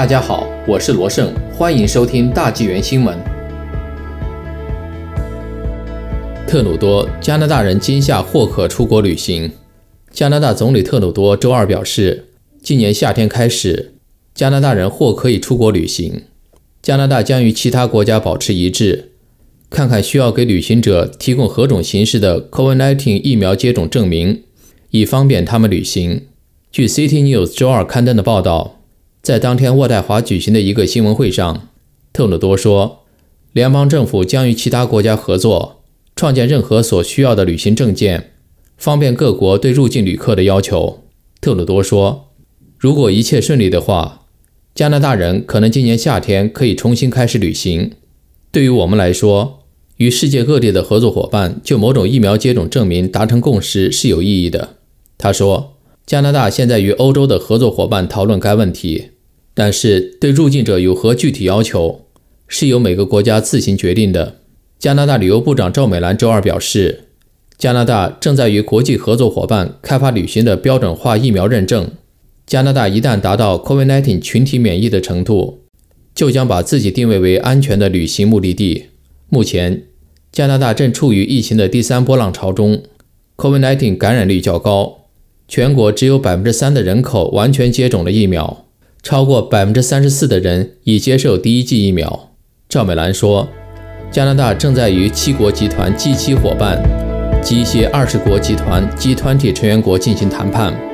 大家好，我是罗胜，欢迎收听大纪元新闻。特鲁多，加拿大人今夏或可出国旅行。加拿大总理特鲁多周二表示，今年夏天开始，加拿大人或可以出国旅行。加拿大将与其他国家保持一致，看看需要给旅行者提供何种形式的 COVID-19 疫苗接种证明，以方便他们旅行。据 City News 周二刊登的报道，在当天渥太华举行的一个新闻会上，特鲁多说，联邦政府将与其他国家合作，创建任何所需要的旅行证件，方便各国对入境旅客的要求。特鲁多说，如果一切顺利的话。加拿大人可能今年夏天可以重新开始旅行。对于我们来说，与世界各地的合作伙伴就某种疫苗接种证明达成共识是有意义的。他说：“加拿大现在与欧洲的合作伙伴讨论该问题，但是对入境者有何具体要求，是由每个国家自行决定的。”加拿大旅游部长赵美兰周二表示：“加拿大正在与国际合作伙伴开发旅行的标准化疫苗认证。”加拿大一旦达到 COVID-19 群体免疫的程度，就将把自己定位为安全的旅行目的地。目前，加拿大正处于疫情的第三波浪潮中，COVID-19 感染率较高，全国只有百分之三的人口完全接种了疫苗，超过百分之三十四的人已接受第一剂疫苗。赵美兰说，加拿大正在与七国集团 G7 伙伴及一些二十国集团及团体成员国进行谈判。